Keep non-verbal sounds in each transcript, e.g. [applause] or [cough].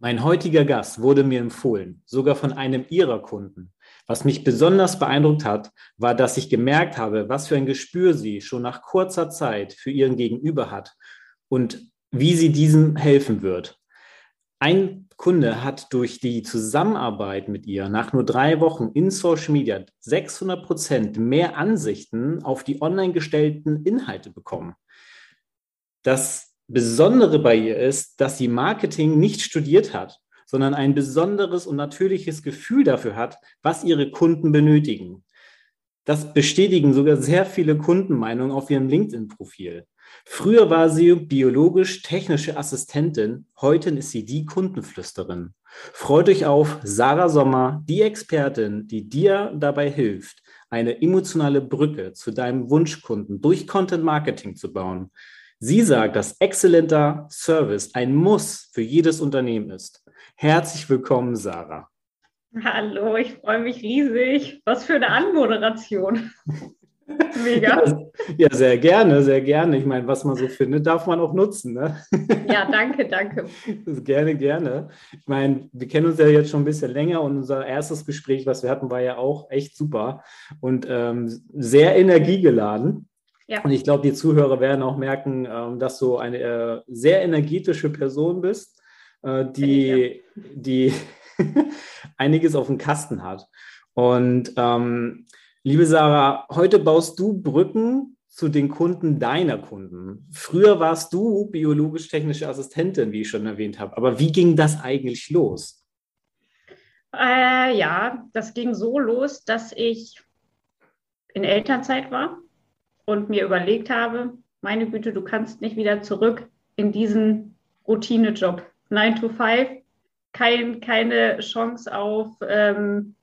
Mein heutiger Gast wurde mir empfohlen, sogar von einem Ihrer Kunden. Was mich besonders beeindruckt hat, war, dass ich gemerkt habe, was für ein Gespür sie schon nach kurzer Zeit für ihren Gegenüber hat und wie sie diesem helfen wird. Ein Kunde hat durch die Zusammenarbeit mit ihr nach nur drei Wochen in Social Media 600 Prozent mehr Ansichten auf die online gestellten Inhalte bekommen. Das Besondere bei ihr ist, dass sie Marketing nicht studiert hat, sondern ein besonderes und natürliches Gefühl dafür hat, was ihre Kunden benötigen. Das bestätigen sogar sehr viele Kundenmeinungen auf ihrem LinkedIn-Profil. Früher war sie biologisch-technische Assistentin, heute ist sie die Kundenflüsterin. Freut euch auf Sarah Sommer, die Expertin, die dir dabei hilft, eine emotionale Brücke zu deinem Wunschkunden durch Content Marketing zu bauen. Sie sagt, dass exzellenter Service ein Muss für jedes Unternehmen ist. Herzlich willkommen, Sarah. Hallo, ich freue mich riesig. Was für eine Anmoderation. [laughs] Mega. Ja, sehr gerne, sehr gerne. Ich meine, was man so findet, darf man auch nutzen. Ne? Ja, danke, danke. gerne, gerne. Ich meine, wir kennen uns ja jetzt schon ein bisschen länger und unser erstes Gespräch, was wir hatten, war ja auch echt super und ähm, sehr energiegeladen. Ja. Und ich glaube, die Zuhörer werden auch merken, ähm, dass du eine äh, sehr energetische Person bist, äh, die, die [laughs] einiges auf dem Kasten hat. Und ähm, liebe Sarah, heute baust du Brücken zu den Kunden deiner Kunden. Früher warst du biologisch-technische Assistentin, wie ich schon erwähnt habe. Aber wie ging das eigentlich los? Äh, ja, das ging so los, dass ich in Elternzeit war und mir überlegt habe, meine Güte, du kannst nicht wieder zurück in diesen Routinejob. 9 to 5, kein, keine Chance auf, ähm,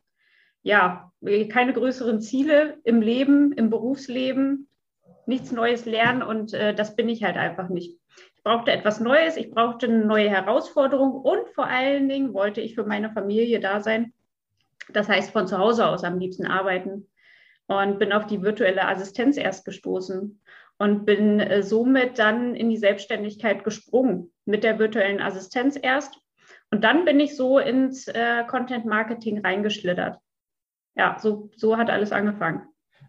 ja, keine größeren Ziele im Leben, im Berufsleben, nichts Neues lernen und äh, das bin ich halt einfach nicht. Ich brauchte etwas Neues, ich brauchte eine neue Herausforderung und vor allen Dingen wollte ich für meine Familie da sein. Das heißt, von zu Hause aus am liebsten arbeiten und bin auf die virtuelle Assistenz erst gestoßen und bin äh, somit dann in die Selbstständigkeit gesprungen mit der virtuellen Assistenz erst. Und dann bin ich so ins äh, Content Marketing reingeschlittert. Ja, so, so hat alles angefangen.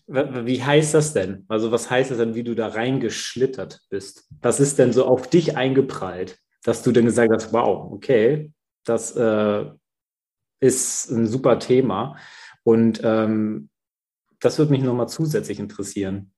Wie heißt das denn? Also was heißt das denn, wie du da reingeschlittert bist? Was ist denn so auf dich eingeprallt, dass du dann gesagt hast, wow, okay, das äh, ist ein super Thema. Und ähm, das würde mich nochmal zusätzlich interessieren.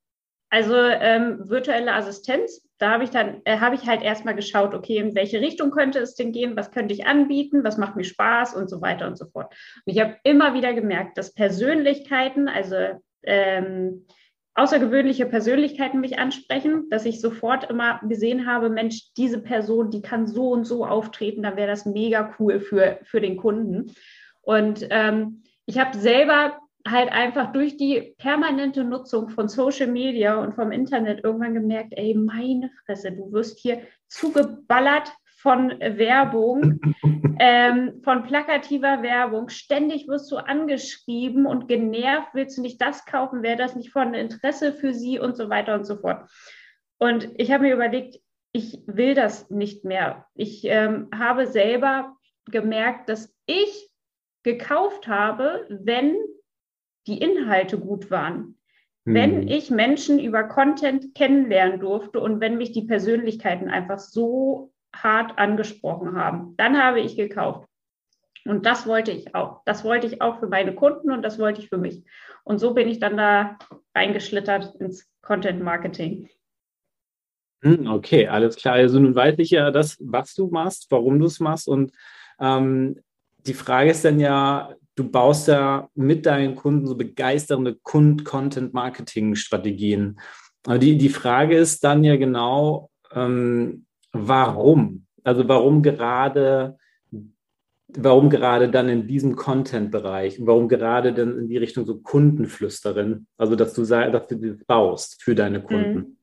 Also ähm, virtuelle Assistenz, da habe ich dann, äh, habe ich halt erstmal geschaut, okay, in welche Richtung könnte es denn gehen, was könnte ich anbieten, was macht mir Spaß und so weiter und so fort. Und ich habe immer wieder gemerkt, dass Persönlichkeiten, also ähm, außergewöhnliche Persönlichkeiten mich ansprechen, dass ich sofort immer gesehen habe, Mensch, diese Person, die kann so und so auftreten, dann wäre das mega cool für, für den Kunden. Und ähm, ich habe selber halt einfach durch die permanente Nutzung von Social Media und vom Internet irgendwann gemerkt, ey, meine Fresse, du wirst hier zugeballert von Werbung, [laughs] ähm, von plakativer Werbung. Ständig wirst du angeschrieben und genervt, willst du nicht das kaufen, wäre das nicht von Interesse für sie und so weiter und so fort. Und ich habe mir überlegt, ich will das nicht mehr. Ich ähm, habe selber gemerkt, dass ich gekauft habe, wenn die Inhalte gut waren. Mhm. Wenn ich Menschen über Content kennenlernen durfte und wenn mich die Persönlichkeiten einfach so hart angesprochen haben, dann habe ich gekauft. Und das wollte ich auch. Das wollte ich auch für meine Kunden und das wollte ich für mich. Und so bin ich dann da reingeschlittert ins Content Marketing. Hm, okay, alles klar. Also nun weiß ich ja das, was du machst, warum du es machst. Und ähm, die Frage ist dann ja, du baust ja mit deinen Kunden so begeisternde Content-Marketing-Strategien. Die, die Frage ist dann ja genau, ähm, warum? Also warum gerade warum gerade dann in diesem Content-Bereich warum gerade dann in die Richtung so Kundenflüsterin, also dass du dass du das baust für deine Kunden? Mhm.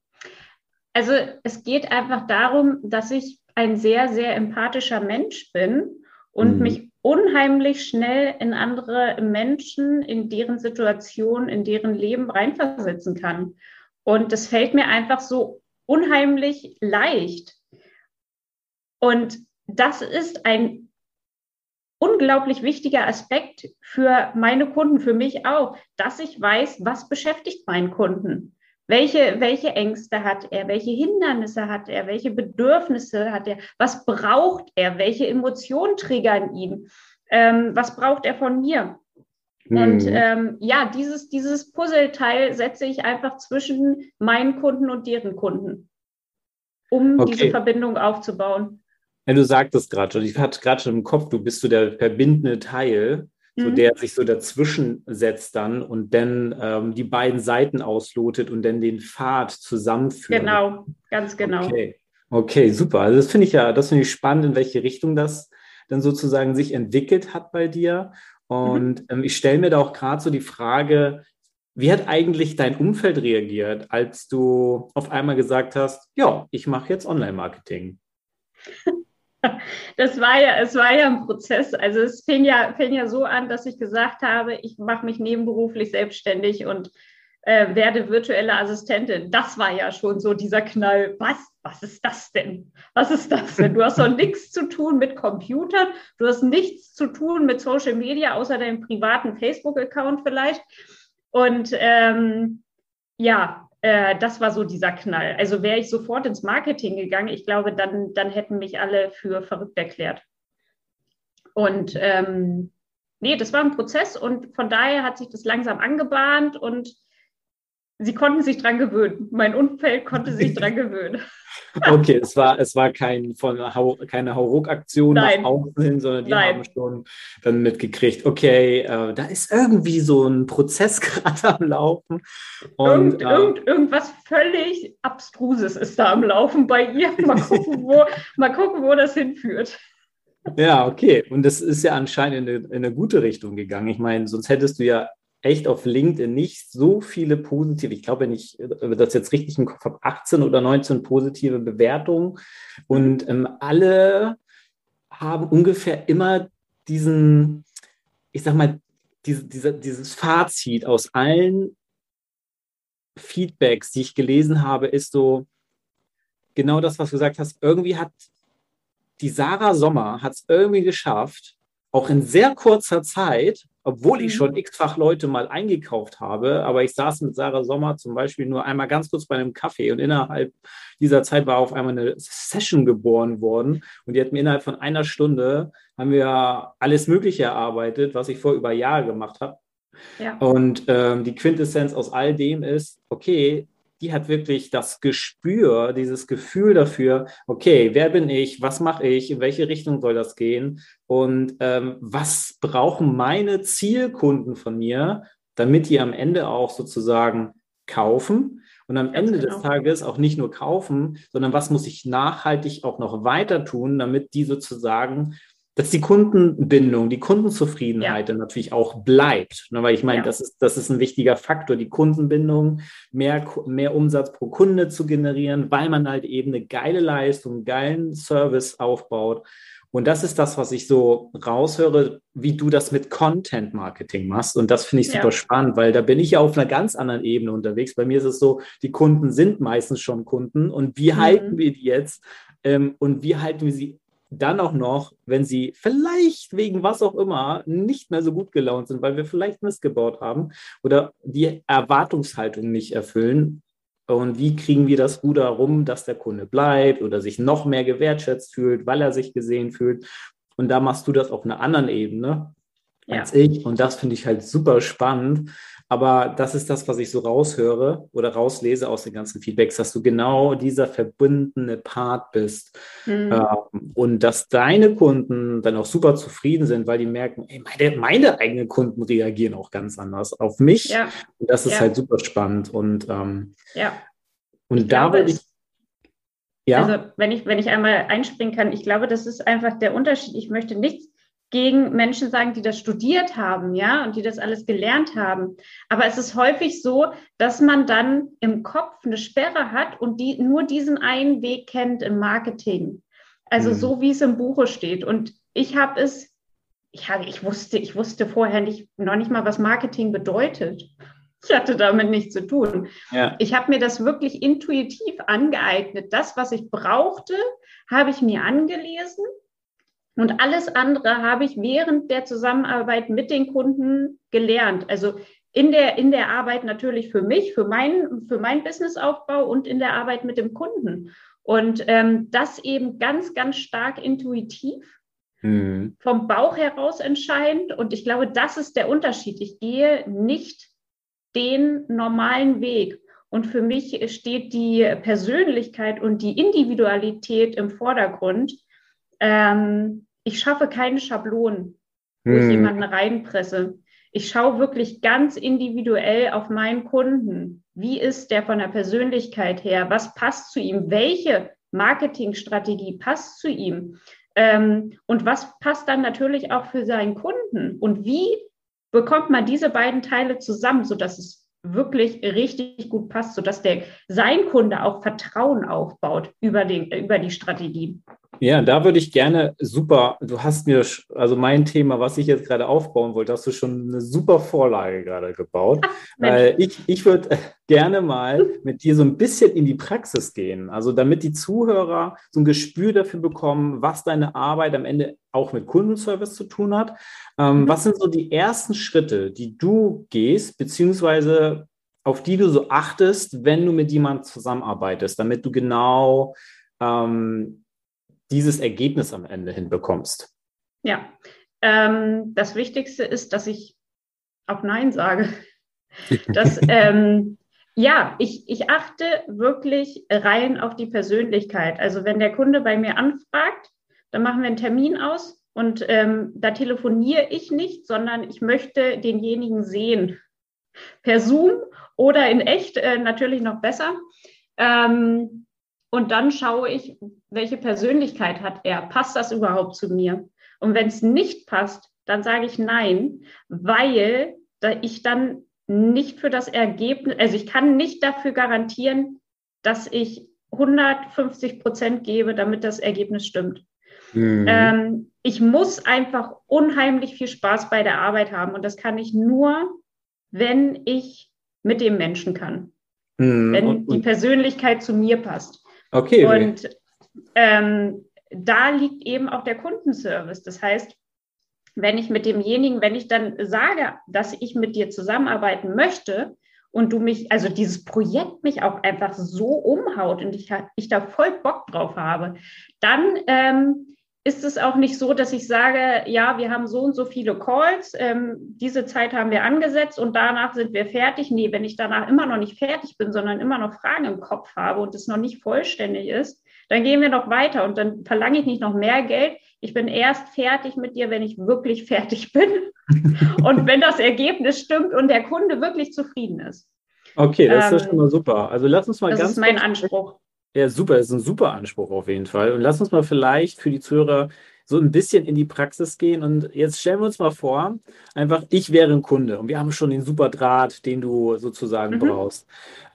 Also es geht einfach darum, dass ich ein sehr, sehr empathischer Mensch bin und mhm. mich unheimlich schnell in andere Menschen, in deren Situation, in deren Leben reinversetzen kann. Und das fällt mir einfach so unheimlich leicht. Und das ist ein unglaublich wichtiger Aspekt für meine Kunden, für mich auch, dass ich weiß, was beschäftigt meinen Kunden. Welche, welche Ängste hat er? Welche Hindernisse hat er? Welche Bedürfnisse hat er? Was braucht er? Welche Emotionen triggern ihn? Ähm, was braucht er von mir? Und ähm, ja, dieses, dieses Puzzleteil setze ich einfach zwischen meinen Kunden und deren Kunden, um okay. diese Verbindung aufzubauen. Ja, du sagtest gerade schon, ich hatte gerade schon im Kopf, du bist so der verbindende Teil so mhm. der sich so dazwischen setzt dann und dann ähm, die beiden Seiten auslotet und dann den Pfad zusammenführt. Genau, ganz genau. Okay, okay super. Also das finde ich ja, das finde ich spannend, in welche Richtung das dann sozusagen sich entwickelt hat bei dir. Und mhm. ähm, ich stelle mir da auch gerade so die Frage, wie hat eigentlich dein Umfeld reagiert, als du auf einmal gesagt hast, ja, ich mache jetzt Online-Marketing? [laughs] [laughs] Das war ja, es war ja ein Prozess. Also es fing ja, fing ja so an, dass ich gesagt habe, ich mache mich nebenberuflich selbstständig und äh, werde virtuelle Assistentin. Das war ja schon so dieser Knall. Was? Was ist das denn? Was ist das denn? Du hast doch [laughs] nichts zu tun mit Computern. Du hast nichts zu tun mit Social Media, außer deinem privaten Facebook-Account vielleicht. Und ähm, ja, äh, das war so dieser Knall. Also wäre ich sofort ins Marketing gegangen, ich glaube, dann, dann hätten mich alle für verrückt erklärt. Und ähm, nee, das war ein Prozess und von daher hat sich das langsam angebahnt und sie konnten sich dran gewöhnen. Mein Umfeld konnte sich dran gewöhnen. [laughs] Okay, es war, es war kein, von, keine Hauruck-Aktion nach außen hin, sondern die Nein. haben schon dann mitgekriegt, okay, äh, da ist irgendwie so ein Prozess [laughs] gerade am Laufen. Und, irgend, äh, irgend, irgendwas völlig Abstruses ist da am Laufen bei ihr. [laughs] Mal gucken, wo, mal gucken, wo das hinführt. Ja, okay. Und das ist ja anscheinend in eine, in eine gute Richtung gegangen. Ich meine, sonst hättest du ja echt auf LinkedIn nicht so viele positive, ich glaube, wenn ich das jetzt richtig im Kopf habe, 18 oder 19 positive Bewertungen. Und ähm, alle haben ungefähr immer diesen, ich sag mal, diese, diese, dieses Fazit aus allen Feedbacks, die ich gelesen habe, ist so genau das, was du gesagt hast. Irgendwie hat die Sarah Sommer hat es irgendwie geschafft, auch in sehr kurzer Zeit obwohl ich mhm. schon x-fach Leute mal eingekauft habe. Aber ich saß mit Sarah Sommer zum Beispiel nur einmal ganz kurz bei einem Kaffee und innerhalb dieser Zeit war auf einmal eine Session geboren worden und die hat mir innerhalb von einer Stunde haben wir alles Mögliche erarbeitet, was ich vor über Jahre gemacht habe. Ja. Und ähm, die Quintessenz aus all dem ist, okay, die hat wirklich das Gespür, dieses Gefühl dafür, okay, wer bin ich, was mache ich, in welche Richtung soll das gehen und ähm, was brauchen meine Zielkunden von mir, damit die am Ende auch sozusagen kaufen und am Ende genau. des Tages auch nicht nur kaufen, sondern was muss ich nachhaltig auch noch weiter tun, damit die sozusagen dass die Kundenbindung, die Kundenzufriedenheit ja. dann natürlich auch bleibt. Ne, weil ich meine, ja. das, ist, das ist ein wichtiger Faktor, die Kundenbindung, mehr, mehr Umsatz pro Kunde zu generieren, weil man halt eben eine geile Leistung, einen geilen Service aufbaut. Und das ist das, was ich so raushöre, wie du das mit Content Marketing machst. Und das finde ich super ja. spannend, weil da bin ich ja auf einer ganz anderen Ebene unterwegs. Bei mir ist es so, die Kunden sind meistens schon Kunden und wie mhm. halten wir die jetzt? Ähm, und wie halten wir sie dann auch noch, wenn sie vielleicht wegen was auch immer nicht mehr so gut gelaunt sind, weil wir vielleicht missgebaut haben oder die Erwartungshaltung nicht erfüllen. Und wie kriegen wir das Ruder rum, dass der Kunde bleibt oder sich noch mehr gewertschätzt fühlt, weil er sich gesehen fühlt? Und da machst du das auf einer anderen Ebene als ja. ich. Und das finde ich halt super spannend, aber das ist das, was ich so raushöre oder rauslese aus den ganzen Feedbacks, dass du genau dieser verbundene Part bist. Mhm. Ähm, und dass deine Kunden dann auch super zufrieden sind, weil die merken, ey, meine, meine, eigenen Kunden reagieren auch ganz anders auf mich. Ja. Und das ist ja. halt super spannend. Und, ähm, ja. und ich da würde ich. Ja. Also wenn ich, wenn ich einmal einspringen kann, ich glaube, das ist einfach der Unterschied. Ich möchte nichts gegen Menschen sagen, die das studiert haben, ja, und die das alles gelernt haben. Aber es ist häufig so, dass man dann im Kopf eine Sperre hat und die nur diesen einen Weg kennt im Marketing. Also mhm. so wie es im Buche steht. Und ich habe es, ich, hab, ich wusste, ich wusste vorher nicht, noch nicht mal, was Marketing bedeutet. Ich hatte damit nichts zu tun. Ja. Ich habe mir das wirklich intuitiv angeeignet. Das, was ich brauchte, habe ich mir angelesen und alles andere habe ich während der Zusammenarbeit mit den Kunden gelernt. Also in der, in der Arbeit natürlich für mich, für mein, für mein Businessaufbau und in der Arbeit mit dem Kunden. Und ähm, das eben ganz, ganz stark intuitiv, mhm. vom Bauch heraus entscheidend. Und ich glaube, das ist der Unterschied. Ich gehe nicht den normalen Weg. Und für mich steht die Persönlichkeit und die Individualität im Vordergrund. Ähm, ich schaffe keine Schablonen, wo hm. ich jemanden reinpresse. Ich schaue wirklich ganz individuell auf meinen Kunden. Wie ist der von der Persönlichkeit her? Was passt zu ihm? Welche Marketingstrategie passt zu ihm? Ähm, und was passt dann natürlich auch für seinen Kunden? Und wie bekommt man diese beiden Teile zusammen, sodass es wirklich richtig gut passt, sodass der sein Kunde auch Vertrauen aufbaut über, den, über die Strategie. Ja, da würde ich gerne super, du hast mir, also mein Thema, was ich jetzt gerade aufbauen wollte, hast du schon eine super Vorlage gerade gebaut. Weil ich, ich würde gerne mal mit dir so ein bisschen in die Praxis gehen. Also damit die Zuhörer so ein Gespür dafür bekommen, was deine Arbeit am Ende auch mit Kundenservice zu tun hat. Ähm, mhm. Was sind so die ersten Schritte, die du gehst, beziehungsweise auf die du so achtest, wenn du mit jemandem zusammenarbeitest, damit du genau ähm, dieses Ergebnis am Ende hinbekommst? Ja, ähm, das Wichtigste ist, dass ich auch Nein sage. [laughs] dass, ähm, ja, ich, ich achte wirklich rein auf die Persönlichkeit. Also wenn der Kunde bei mir anfragt, dann machen wir einen Termin aus und ähm, da telefoniere ich nicht, sondern ich möchte denjenigen sehen. Per Zoom oder in echt äh, natürlich noch besser. Ähm, und dann schaue ich, welche Persönlichkeit hat er? Passt das überhaupt zu mir? Und wenn es nicht passt, dann sage ich nein, weil ich dann nicht für das Ergebnis, also ich kann nicht dafür garantieren, dass ich 150 Prozent gebe, damit das Ergebnis stimmt. Mhm. Ähm, ich muss einfach unheimlich viel Spaß bei der Arbeit haben und das kann ich nur, wenn ich mit dem Menschen kann, mhm. wenn und, die Persönlichkeit zu mir passt. Okay. Und ähm, da liegt eben auch der Kundenservice. Das heißt, wenn ich mit demjenigen, wenn ich dann sage, dass ich mit dir zusammenarbeiten möchte und du mich, also dieses Projekt mich auch einfach so umhaut und ich, ich da voll Bock drauf habe, dann ähm, ist es auch nicht so, dass ich sage, ja, wir haben so und so viele Calls, ähm, diese Zeit haben wir angesetzt und danach sind wir fertig. Nee, wenn ich danach immer noch nicht fertig bin, sondern immer noch Fragen im Kopf habe und es noch nicht vollständig ist, dann gehen wir noch weiter und dann verlange ich nicht noch mehr Geld. Ich bin erst fertig mit dir, wenn ich wirklich [laughs] fertig bin [laughs] und wenn das Ergebnis stimmt und der Kunde wirklich zufrieden ist. Okay, das ähm, ist schon mal super. Also lass uns mal das ganz. Das ist mein Anspruch. Ja, super, das ist ein super Anspruch auf jeden Fall. Und lass uns mal vielleicht für die Zuhörer so ein bisschen in die Praxis gehen. Und jetzt stellen wir uns mal vor, einfach, ich wäre ein Kunde und wir haben schon den super Draht, den du sozusagen mhm. brauchst.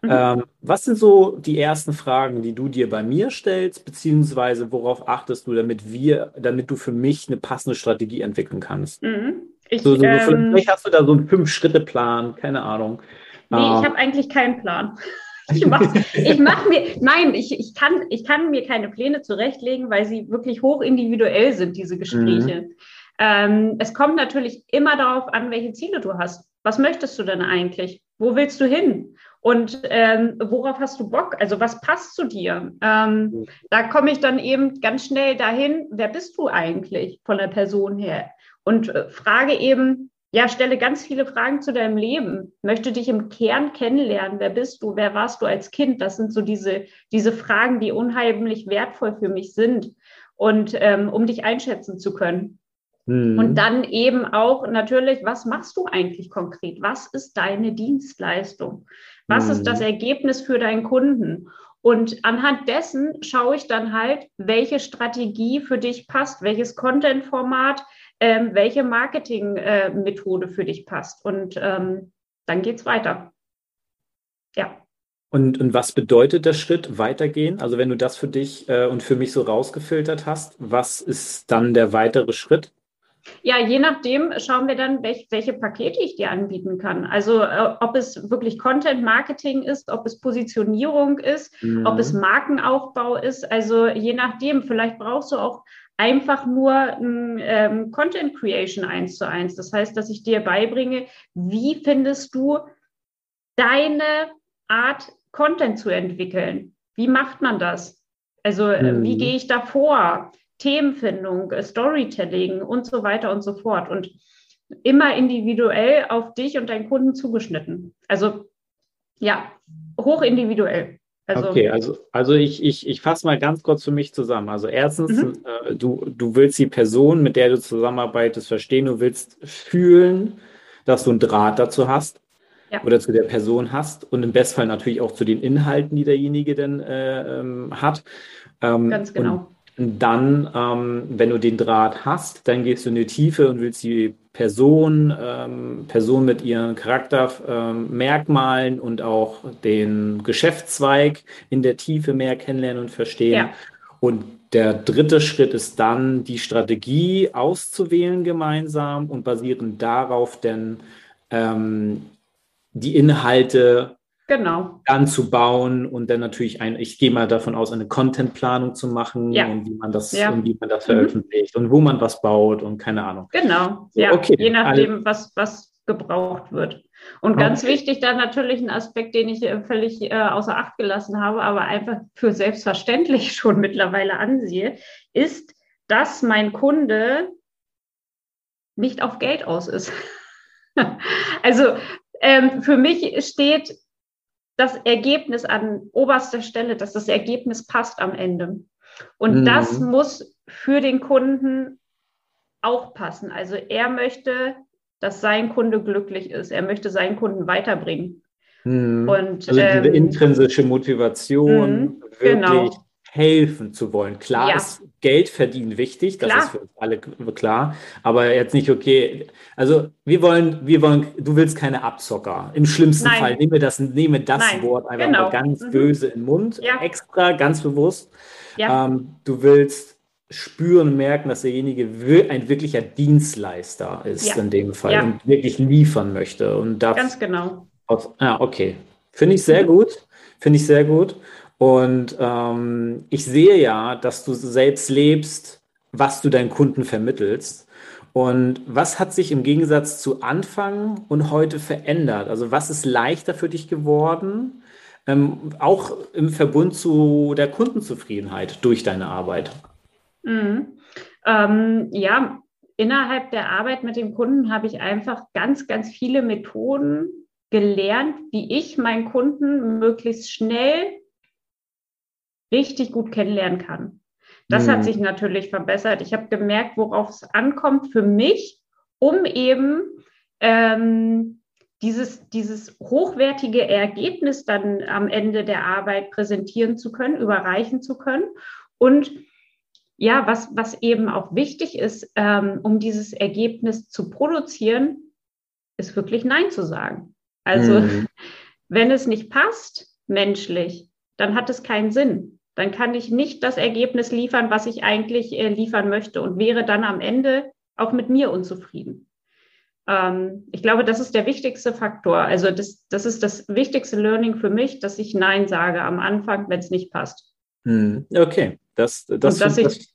Mhm. Ähm, was sind so die ersten Fragen, die du dir bei mir stellst, beziehungsweise worauf achtest du, damit wir, damit du für mich eine passende Strategie entwickeln kannst? Mhm. Ich, so, so, ähm, vielleicht hast du da so einen Fünf-Schritte-Plan, keine Ahnung. Nee, ähm, ich habe eigentlich keinen Plan. Ich mache ich mach mir, nein, ich, ich, kann, ich kann mir keine Pläne zurechtlegen, weil sie wirklich hoch individuell sind, diese Gespräche. Mhm. Ähm, es kommt natürlich immer darauf an, welche Ziele du hast. Was möchtest du denn eigentlich? Wo willst du hin? Und ähm, worauf hast du Bock? Also was passt zu dir? Ähm, mhm. da komme ich dann eben ganz schnell dahin, wer bist du eigentlich von der Person her? Und äh, frage eben, ja, stelle ganz viele Fragen zu deinem Leben. Möchte dich im Kern kennenlernen. Wer bist du? Wer warst du als Kind? Das sind so diese, diese Fragen, die unheimlich wertvoll für mich sind. Und ähm, um dich einschätzen zu können. Mhm. Und dann eben auch natürlich, was machst du eigentlich konkret? Was ist deine Dienstleistung? Was mhm. ist das Ergebnis für deinen Kunden? Und anhand dessen schaue ich dann halt, welche Strategie für dich passt, welches Content-Format, ähm, welche Marketing-Methode äh, für dich passt. Und ähm, dann geht es weiter. Ja. Und, und was bedeutet der Schritt weitergehen? Also wenn du das für dich äh, und für mich so rausgefiltert hast, was ist dann der weitere Schritt? Ja, je nachdem schauen wir dann, welch, welche Pakete ich dir anbieten kann. Also äh, ob es wirklich Content Marketing ist, ob es Positionierung ist, mhm. ob es Markenaufbau ist. Also je nachdem, vielleicht brauchst du auch einfach nur ein, ähm, Content Creation eins zu eins. Das heißt, dass ich dir beibringe, wie findest du deine Art, Content zu entwickeln? Wie macht man das? Also äh, mhm. wie gehe ich da vor? Themenfindung, äh, Storytelling und so weiter und so fort. Und immer individuell auf dich und deinen Kunden zugeschnitten. Also ja, hoch individuell. Also, okay, also, also ich, ich, ich fasse mal ganz kurz für mich zusammen. Also erstens, mhm. äh, du, du willst die Person, mit der du zusammenarbeitest, verstehen, du willst fühlen, dass du einen Draht dazu hast ja. oder zu der Person hast und im Bestfall natürlich auch zu den Inhalten, die derjenige denn äh, ähm, hat. Ähm, ganz genau. Und dann, ähm, wenn du den Draht hast, dann gehst du in die Tiefe und willst die Person, ähm, Person mit ihren Charaktermerkmalen ähm, und auch den Geschäftszweig in der Tiefe mehr kennenlernen und verstehen. Ja. Und der dritte Schritt ist dann, die Strategie auszuwählen gemeinsam und basierend darauf dann ähm, die Inhalte genau. dann zu bauen und dann natürlich ein, ich gehe mal davon aus, eine Contentplanung zu machen ja. und wie man das, ja. und wie man das mhm. veröffentlicht mhm. und wo man was baut und keine Ahnung. Genau, ja, okay. je nachdem, was, was gebraucht wird. Und ganz okay. wichtig dann natürlich ein Aspekt, den ich äh, völlig äh, außer Acht gelassen habe, aber einfach für selbstverständlich [laughs] schon mittlerweile ansehe, ist, dass mein Kunde nicht auf Geld aus ist. [laughs] also ähm, für mich steht das Ergebnis an oberster Stelle, dass das Ergebnis passt am Ende. Und mhm. das muss für den Kunden auch passen. Also er möchte, dass sein Kunde glücklich ist. Er möchte seinen Kunden weiterbringen. Mhm. Und, also diese ähm, intrinsische Motivation, mhm, wirklich genau helfen zu wollen. Klar ja. ist Geld verdienen wichtig, das klar. ist für uns alle klar, aber jetzt nicht okay. Also wir wollen, wir wollen, du willst keine Abzocker. Im schlimmsten Nein. Fall nehme das, nehme das Nein. Wort einfach genau. mal ganz mhm. böse in den Mund, ja. extra, ganz bewusst. Ja. Ähm, du willst spüren und merken, dass derjenige ein wirklicher Dienstleister ist in dem Fall und wirklich liefern möchte. Und das, ganz genau. Auf, ah, okay. Finde ich sehr gut. Finde ich sehr gut. Und ähm, ich sehe ja, dass du selbst lebst, was du deinen Kunden vermittelst. Und was hat sich im Gegensatz zu Anfang und heute verändert? Also was ist leichter für dich geworden, ähm, auch im Verbund zu der Kundenzufriedenheit durch deine Arbeit? Mhm. Ähm, ja, innerhalb der Arbeit mit dem Kunden habe ich einfach ganz, ganz viele Methoden gelernt, wie ich meinen Kunden möglichst schnell richtig gut kennenlernen kann. Das mhm. hat sich natürlich verbessert. Ich habe gemerkt, worauf es ankommt für mich, um eben ähm, dieses, dieses hochwertige Ergebnis dann am Ende der Arbeit präsentieren zu können, überreichen zu können. Und ja, was, was eben auch wichtig ist, ähm, um dieses Ergebnis zu produzieren, ist wirklich Nein zu sagen. Also, mhm. [laughs] wenn es nicht passt, menschlich, dann hat es keinen Sinn dann kann ich nicht das Ergebnis liefern, was ich eigentlich äh, liefern möchte und wäre dann am Ende auch mit mir unzufrieden. Ähm, ich glaube, das ist der wichtigste Faktor. Also das, das ist das wichtigste Learning für mich, dass ich Nein sage am Anfang, wenn es nicht passt. Hm, okay, das, das, und dass, ich, das,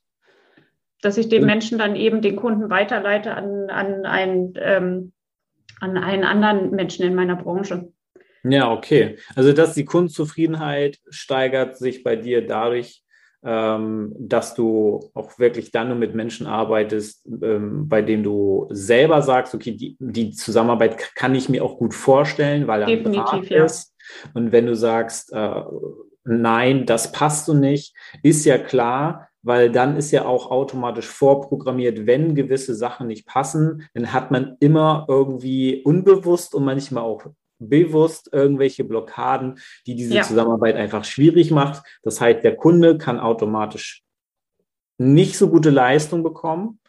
dass ich den Menschen dann eben den Kunden weiterleite an, an, einen, ähm, an einen anderen Menschen in meiner Branche. Ja, okay. Also, dass die Kundenzufriedenheit steigert sich bei dir dadurch, ähm, dass du auch wirklich dann nur mit Menschen arbeitest, ähm, bei denen du selber sagst, okay, die, die Zusammenarbeit kann ich mir auch gut vorstellen, weil er Definitiv, ja. ist. Und wenn du sagst, äh, nein, das passt so nicht, ist ja klar, weil dann ist ja auch automatisch vorprogrammiert, wenn gewisse Sachen nicht passen, dann hat man immer irgendwie unbewusst und manchmal auch bewusst irgendwelche Blockaden, die diese ja. Zusammenarbeit einfach schwierig macht. Das heißt, der Kunde kann automatisch nicht so gute Leistung bekommen.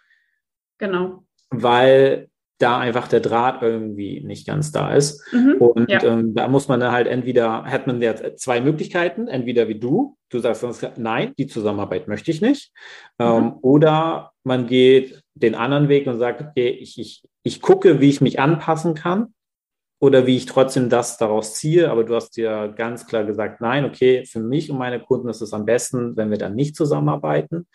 Genau. Weil da einfach der Draht irgendwie nicht ganz da ist. Mhm, und ja. ähm, da muss man dann halt entweder, hat man jetzt zwei Möglichkeiten, entweder wie du, du sagst sonst, nein, die Zusammenarbeit möchte ich nicht. Mhm. Ähm, oder man geht den anderen Weg und sagt, okay, ich, ich, ich gucke, wie ich mich anpassen kann oder wie ich trotzdem das daraus ziehe. Aber du hast dir ganz klar gesagt, nein, okay, für mich und meine Kunden ist es am besten, wenn wir dann nicht zusammenarbeiten.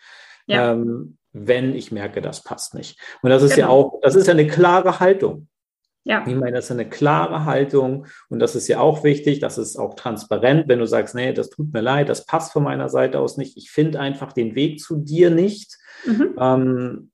Ja. Ähm, wenn ich merke, das passt nicht. Und das ist genau. ja auch, das ist ja eine klare Haltung. Ja. Ich meine, das ist eine klare Haltung und das ist ja auch wichtig, das ist auch transparent, wenn du sagst, nee, das tut mir leid, das passt von meiner Seite aus nicht, ich finde einfach den Weg zu dir nicht. Mhm. Ähm,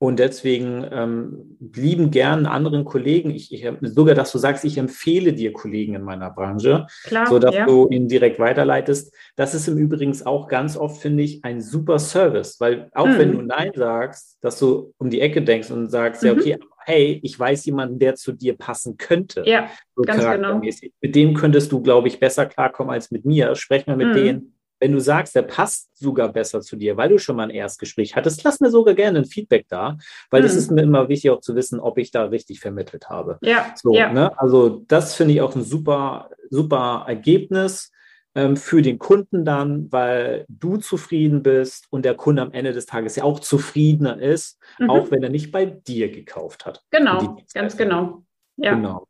und deswegen ähm, lieben gern anderen Kollegen, ich, ich, sogar, dass du sagst, ich empfehle dir Kollegen in meiner Branche, Klar, sodass ja. du ihn direkt weiterleitest. Das ist im Übrigen auch ganz oft, finde ich, ein super Service, weil auch hm. wenn du Nein sagst, dass du um die Ecke denkst und sagst, mhm. ja, okay, hey, ich weiß jemanden, der zu dir passen könnte. Ja, so ganz genau. Mit dem könntest du, glaube ich, besser klarkommen als mit mir. Sprech mal mit mhm. denen wenn du sagst, der passt sogar besser zu dir, weil du schon mal ein Erstgespräch hattest, lass mir sogar gerne ein Feedback da, weil mhm. das ist mir immer wichtig auch zu wissen, ob ich da richtig vermittelt habe. Ja. So, ja. Ne? Also das finde ich auch ein super, super Ergebnis ähm, für den Kunden dann, weil du zufrieden bist und der Kunde am Ende des Tages ja auch zufriedener ist, mhm. auch wenn er nicht bei dir gekauft hat. Genau, ganz genau. Ja. Genau.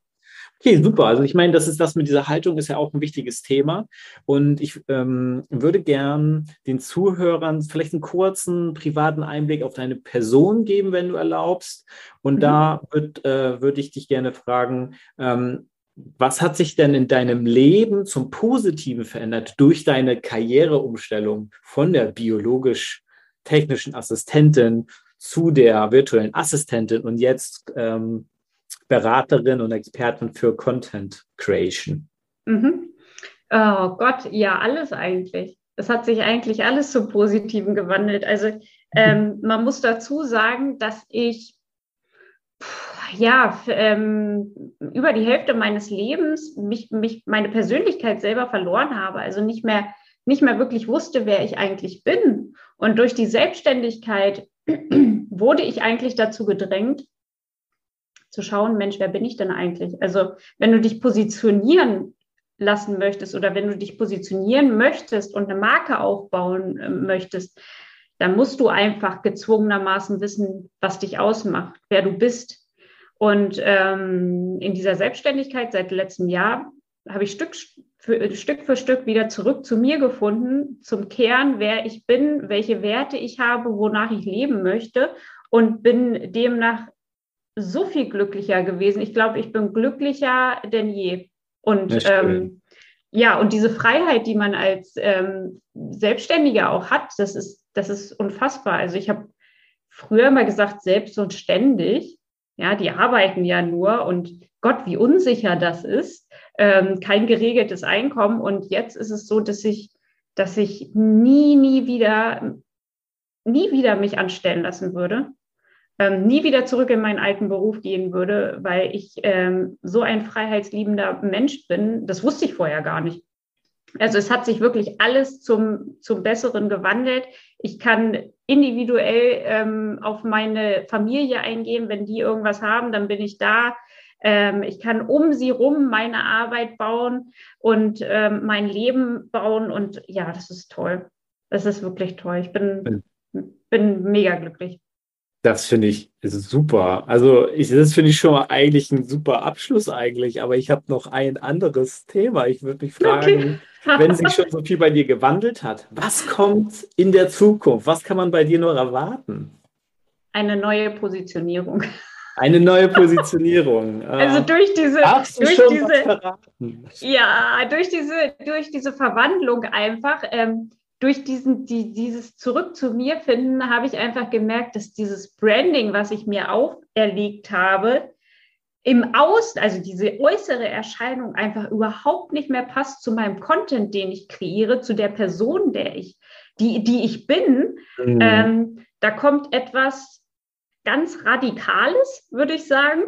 Okay, super. Also ich meine, das ist das mit dieser Haltung ist ja auch ein wichtiges Thema. Und ich ähm, würde gern den Zuhörern vielleicht einen kurzen privaten Einblick auf deine Person geben, wenn du erlaubst. Und mhm. da würd, äh, würde ich dich gerne fragen, ähm, was hat sich denn in deinem Leben zum Positiven verändert durch deine Karriereumstellung von der biologisch-technischen Assistentin zu der virtuellen Assistentin und jetzt ähm, Beraterin und Expertin für Content Creation? Mhm. Oh Gott, ja, alles eigentlich. Es hat sich eigentlich alles zum Positiven gewandelt. Also ähm, man muss dazu sagen, dass ich ja ähm, über die Hälfte meines Lebens mich, mich meine Persönlichkeit selber verloren habe. Also nicht mehr nicht mehr wirklich wusste, wer ich eigentlich bin. Und durch die Selbstständigkeit [clears throat] wurde ich eigentlich dazu gedrängt, zu schauen, Mensch, wer bin ich denn eigentlich? Also wenn du dich positionieren lassen möchtest oder wenn du dich positionieren möchtest und eine Marke aufbauen äh, möchtest, dann musst du einfach gezwungenermaßen wissen, was dich ausmacht, wer du bist. Und ähm, in dieser Selbstständigkeit seit letztem Jahr habe ich Stück für, Stück für Stück wieder zurück zu mir gefunden, zum Kern, wer ich bin, welche Werte ich habe, wonach ich leben möchte und bin demnach so viel glücklicher gewesen. Ich glaube, ich bin glücklicher denn je. Und ähm, ja, und diese Freiheit, die man als ähm, Selbstständiger auch hat, das ist, das ist unfassbar. Also ich habe früher mal gesagt, selbst und ständig, ja, die arbeiten ja nur und Gott, wie unsicher das ist, ähm, kein geregeltes Einkommen. Und jetzt ist es so, dass ich, dass ich nie, nie wieder, nie wieder mich anstellen lassen würde ähm, nie wieder zurück in meinen alten Beruf gehen würde, weil ich ähm, so ein freiheitsliebender Mensch bin. Das wusste ich vorher gar nicht. Also es hat sich wirklich alles zum, zum Besseren gewandelt. Ich kann individuell ähm, auf meine Familie eingehen. Wenn die irgendwas haben, dann bin ich da. Ähm, ich kann um sie rum meine Arbeit bauen und ähm, mein Leben bauen. Und ja, das ist toll. Das ist wirklich toll. Ich bin, bin mega glücklich. Das finde ich super. Also ich, das finde ich schon mal eigentlich ein super Abschluss eigentlich. Aber ich habe noch ein anderes Thema. Ich würde mich fragen, okay. wenn sich schon so viel bei dir gewandelt hat, was kommt in der Zukunft? Was kann man bei dir noch erwarten? Eine neue Positionierung. Eine neue Positionierung. [laughs] Also durch diese, durch diese, ja, durch diese, durch diese Verwandlung einfach. Ähm, durch diesen, die, dieses Zurück zu mir finden, habe ich einfach gemerkt, dass dieses Branding, was ich mir auferlegt habe, im Außen, also diese äußere Erscheinung einfach überhaupt nicht mehr passt zu meinem Content, den ich kreiere, zu der Person, der ich, die, die ich bin. Mhm. Ähm, da kommt etwas ganz Radikales, würde ich sagen.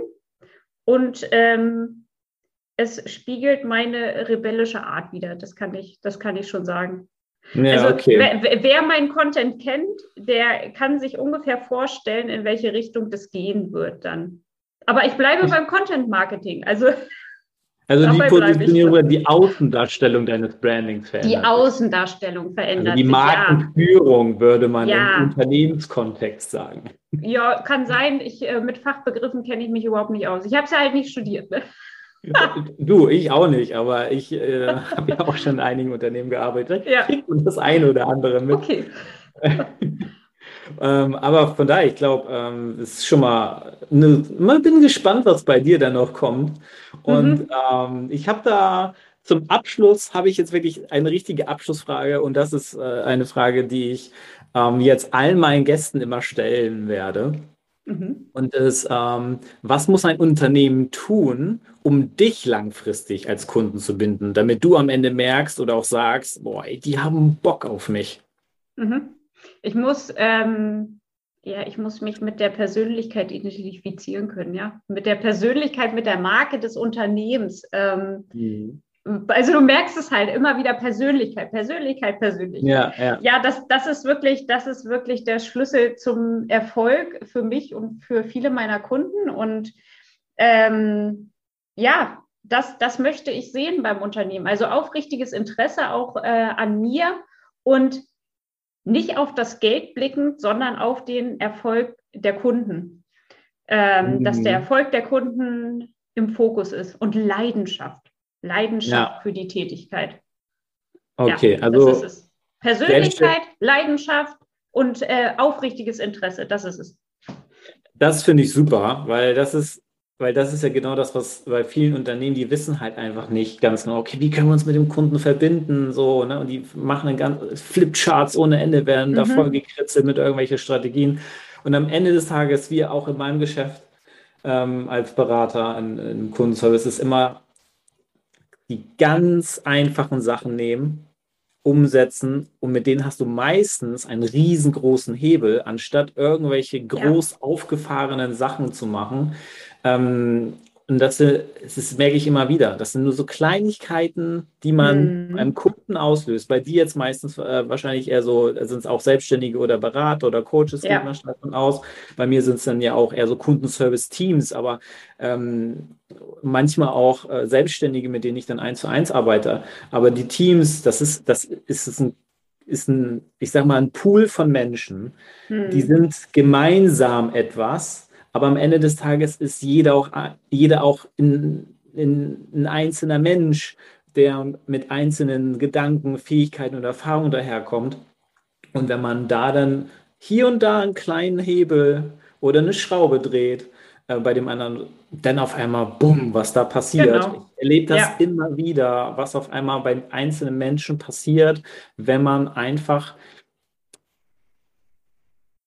Und ähm, es spiegelt meine rebellische Art wieder. Das kann ich, das kann ich schon sagen. Ja, also okay. wer, wer meinen Content kennt, der kann sich ungefähr vorstellen, in welche Richtung das gehen wird dann. Aber ich bleibe beim Content Marketing. Also Also die Positionierung oder die Außendarstellung deines Brandings verändert. die. Außendarstellung verändert also die sich. Ja. Markenführung würde man Ja. im Unternehmenskontext sagen. ja, kann sein. Ich, äh, mit Fachbegriffen kenne ich mich überhaupt nicht aus. Ich habe es ja halt nicht studiert. Ne? Du, ich auch nicht, aber ich äh, [laughs] habe ja auch schon in einigen Unternehmen gearbeitet. Ja. Kriegt man das eine oder andere mit. Okay. [laughs] Ähm, aber von daher, ich glaube, ähm, es ist schon mal, mal bin gespannt, was bei dir dann noch kommt. Und Mhm. ähm, ich habe da zum Abschluss, habe ich jetzt wirklich eine richtige Abschlussfrage und das ist äh, eine Frage, die ich ähm, jetzt allen meinen Gästen immer stellen werde. Mhm. Und ist, ähm, was muss ein Unternehmen tun, um dich langfristig als Kunden zu binden, damit du am Ende merkst oder auch sagst, boah, ey, die haben Bock auf mich. Mhm. Ich muss, ähm, ja, ich muss mich mit der Persönlichkeit identifizieren können, ja. Mit der Persönlichkeit, mit der Marke des Unternehmens. Ähm, also du merkst es halt immer wieder Persönlichkeit, Persönlichkeit, Persönlichkeit. Ja, ja. Ja, das, das ist wirklich, das ist wirklich der Schlüssel zum Erfolg für mich und für viele meiner Kunden. Und ähm, ja, das, das möchte ich sehen beim Unternehmen. Also aufrichtiges Interesse auch äh, an mir und nicht auf das Geld blickend, sondern auf den Erfolg der Kunden. Ähm, Mhm. Dass der Erfolg der Kunden im Fokus ist und Leidenschaft. Leidenschaft Ja. für die Tätigkeit. Okay, ja, also das ist es. Persönlichkeit, Leidenschaft und äh, aufrichtiges Interesse, das ist es. Das finde ich super, weil das ist, weil das ist ja genau das, was bei vielen Unternehmen, die wissen halt einfach nicht ganz genau, okay, wie können wir uns mit dem Kunden verbinden, so, ne? Und die machen dann ganz Flipcharts ohne Ende, werden da Mhm. voll gekritzelt mit irgendwelchen Strategien. Und am Ende des Tages, wir auch in meinem Geschäft ähm, als Berater im Kundenservice, ist immer die ganz einfachen Sachen nehmen, umsetzen und mit denen hast du meistens einen riesengroßen Hebel, anstatt irgendwelche groß aufgefahrenen Sachen zu machen. Ähm, und das, das ist, merke ich immer wieder. Das sind nur so Kleinigkeiten, die man Mhm. beim Kunden auslöst. Bei dir jetzt meistens äh, wahrscheinlich eher so, sind es auch Selbstständige oder Berater oder Coaches, Ja. geht man stark davon aus. Bei mir sind es dann ja auch eher so Kundenservice-Teams, aber ähm, manchmal auch äh, Selbstständige, mit denen ich dann eins zu eins arbeite. Aber die Teams, das ist, das ist, ist ein, ist ein, ich sag mal, ein Pool von Menschen, Hm. die sind gemeinsam etwas, aber am Ende des Tages ist jeder auch, jeder auch in, in, ein einzelner Mensch, der mit einzelnen Gedanken, Fähigkeiten und Erfahrungen daherkommt. Und wenn man da dann hier und da einen kleinen Hebel oder eine Schraube dreht, äh, bei dem anderen, dann auf einmal, bumm, was da passiert. Genau. Ich erlebe das Ja. immer wieder, was auf einmal bei einzelnen Menschen passiert, wenn man einfach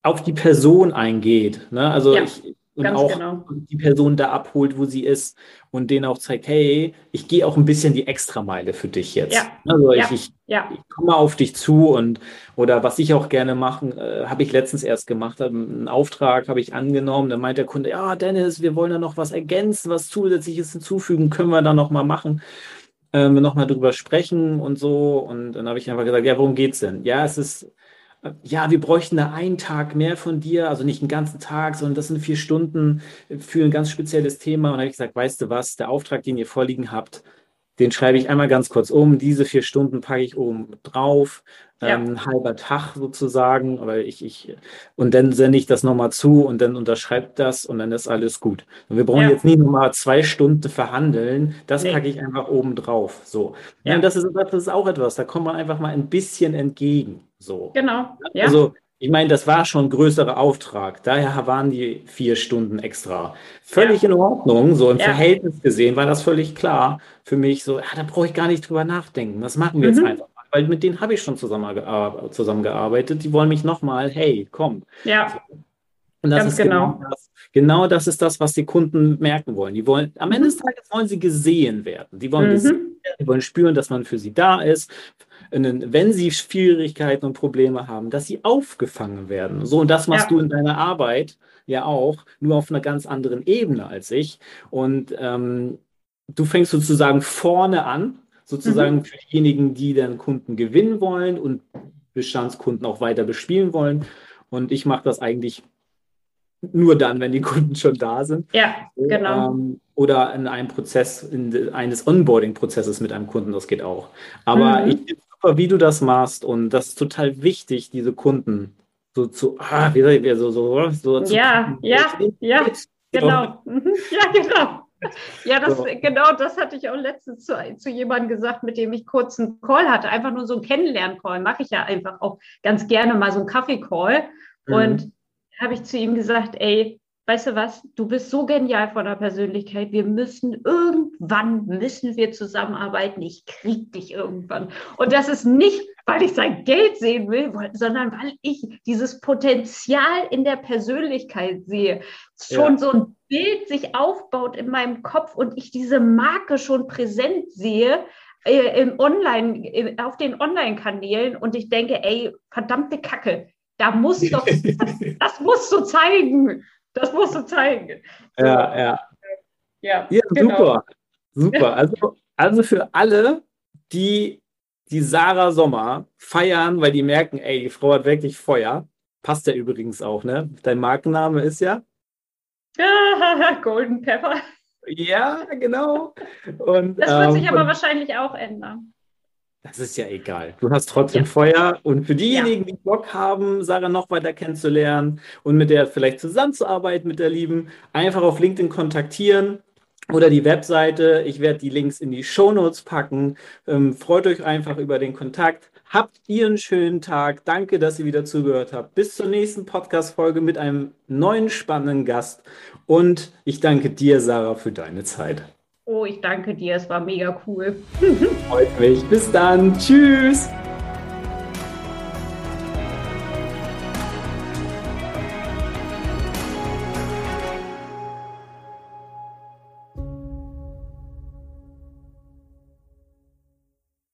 auf die Person eingeht. Ne? Also Ja, ich und auch genau. die Person da abholt, wo sie ist und denen auch zeigt, hey, ich gehe auch ein bisschen die Extrameile für dich jetzt. Ja. Also Ja. ich, ich, ich komme auf dich zu und oder was ich auch gerne machen, äh, habe ich letztens erst gemacht, einen Auftrag habe ich angenommen, dann meint der Kunde, ja Dennis, wir wollen da noch was ergänzen, was zusätzliches hinzufügen, können wir da noch mal machen, ähm, noch mal drüber sprechen und so und dann habe ich einfach gesagt, ja, worum geht's denn? Ja, es ist ja, wir bräuchten da einen Tag mehr von dir, also nicht einen ganzen Tag, sondern das sind vier Stunden für ein ganz spezielles Thema. Und habe ich gesagt, weißt du was, der Auftrag, den ihr vorliegen habt, den schreibe ich einmal ganz kurz um. Diese vier Stunden packe ich oben drauf, Ja. ähm, ein halber Tag sozusagen, aber ich, ich, und dann sende ich das nochmal zu und dann unterschreibt das und dann ist alles gut. Und wir brauchen Ja. jetzt nicht nochmal zwei Stunden verhandeln, das Nee. packe ich einfach oben drauf. So. Ja. Ja. Und das ist, das ist auch etwas, da kommt man einfach mal ein bisschen entgegen. So. genau. Ja, Also, ich meine, das war schon ein größerer Auftrag. Daher waren die vier Stunden extra. Völlig in Ordnung. So im Ja. Verhältnis gesehen war das völlig klar für mich. So, ja, da brauche ich gar nicht drüber nachdenken. Das machen wir jetzt Mhm. einfach mal. Weil mit denen habe ich schon zusammengear- zusammengearbeitet. Die wollen mich nochmal, hey, komm. ja, Und das Ganz ist genau. das. Genau das ist das, was die Kunden merken wollen. Die wollen, am Ende Mhm. des Tages wollen sie gesehen werden. Die wollen Mhm. gesehen werden, die wollen spüren, dass man für sie da ist. Und wenn sie Schwierigkeiten und Probleme haben, dass sie aufgefangen werden. So, und das machst Ja. du in deiner Arbeit ja auch, nur auf einer ganz anderen Ebene als ich. Und ähm, du fängst sozusagen vorne an, sozusagen mhm. für diejenigen, die dann Kunden gewinnen wollen und Bestandskunden auch weiter bespielen wollen. Und ich mache das eigentlich nur dann, wenn die Kunden schon da sind. Ja, genau. Ähm, oder in einem Prozess, in eines Onboarding-Prozesses mit einem Kunden, das geht auch. Aber mhm. ich finde super, wie du das machst und das ist total wichtig, diese Kunden so zu, ah, wie soll ich, so, so, so Ja, ja, ja, genau. Mhm. Ja, genau. Ja, das, so. genau das hatte ich auch letztens zu, zu jemandem gesagt, mit dem ich kurz einen Call hatte. Einfach nur so einen Kennenlern-Call. Mache ich ja einfach auch ganz gerne mal so einen Kaffee-Call. Mhm. Und habe ich zu ihm gesagt, ey, weißt du was, du bist so genial von der Persönlichkeit, wir müssen irgendwann, müssen wir zusammenarbeiten, ich krieg dich irgendwann. Und das ist nicht, weil ich sein Geld sehen will, sondern weil ich dieses Potenzial in der Persönlichkeit sehe. Schon ja. so ein Bild sich aufbaut in meinem Kopf und ich diese Marke schon präsent sehe, äh, im Online, auf den Online-Kanälen und ich denke, ey, verdammte Kacke, da muss [laughs] doch, das, das musst du zeigen. Das musst du zeigen. So. Ja, ja. Ja, ja genau. super. Super. Also, also für alle, die die Sarah Sommer feiern, weil die merken, ey, die Frau hat wirklich Feuer. Passt ja übrigens auch, ne? Dein Markenname ist ja? [laughs] Golden Pepper. Ja, genau. Und, das wird ähm, sich aber wahrscheinlich auch ändern. Das ist ja egal. Du hast trotzdem ja. Feuer. Und für diejenigen, ja. die Bock haben, Sarah noch weiter kennenzulernen und mit der vielleicht zusammenzuarbeiten, mit der Lieben, einfach auf LinkedIn kontaktieren oder die Webseite. Ich werde die Links in die Show Notes packen. Ähm, freut euch einfach über den Kontakt. Habt ihr einen schönen Tag. Danke, dass ihr wieder zugehört habt. Bis zur nächsten Podcast-Folge mit einem neuen spannenden Gast. Und ich danke dir, Sarah, für deine Zeit. Oh, ich danke dir, es war mega cool. [laughs] Freut mich. Bis dann. Tschüss.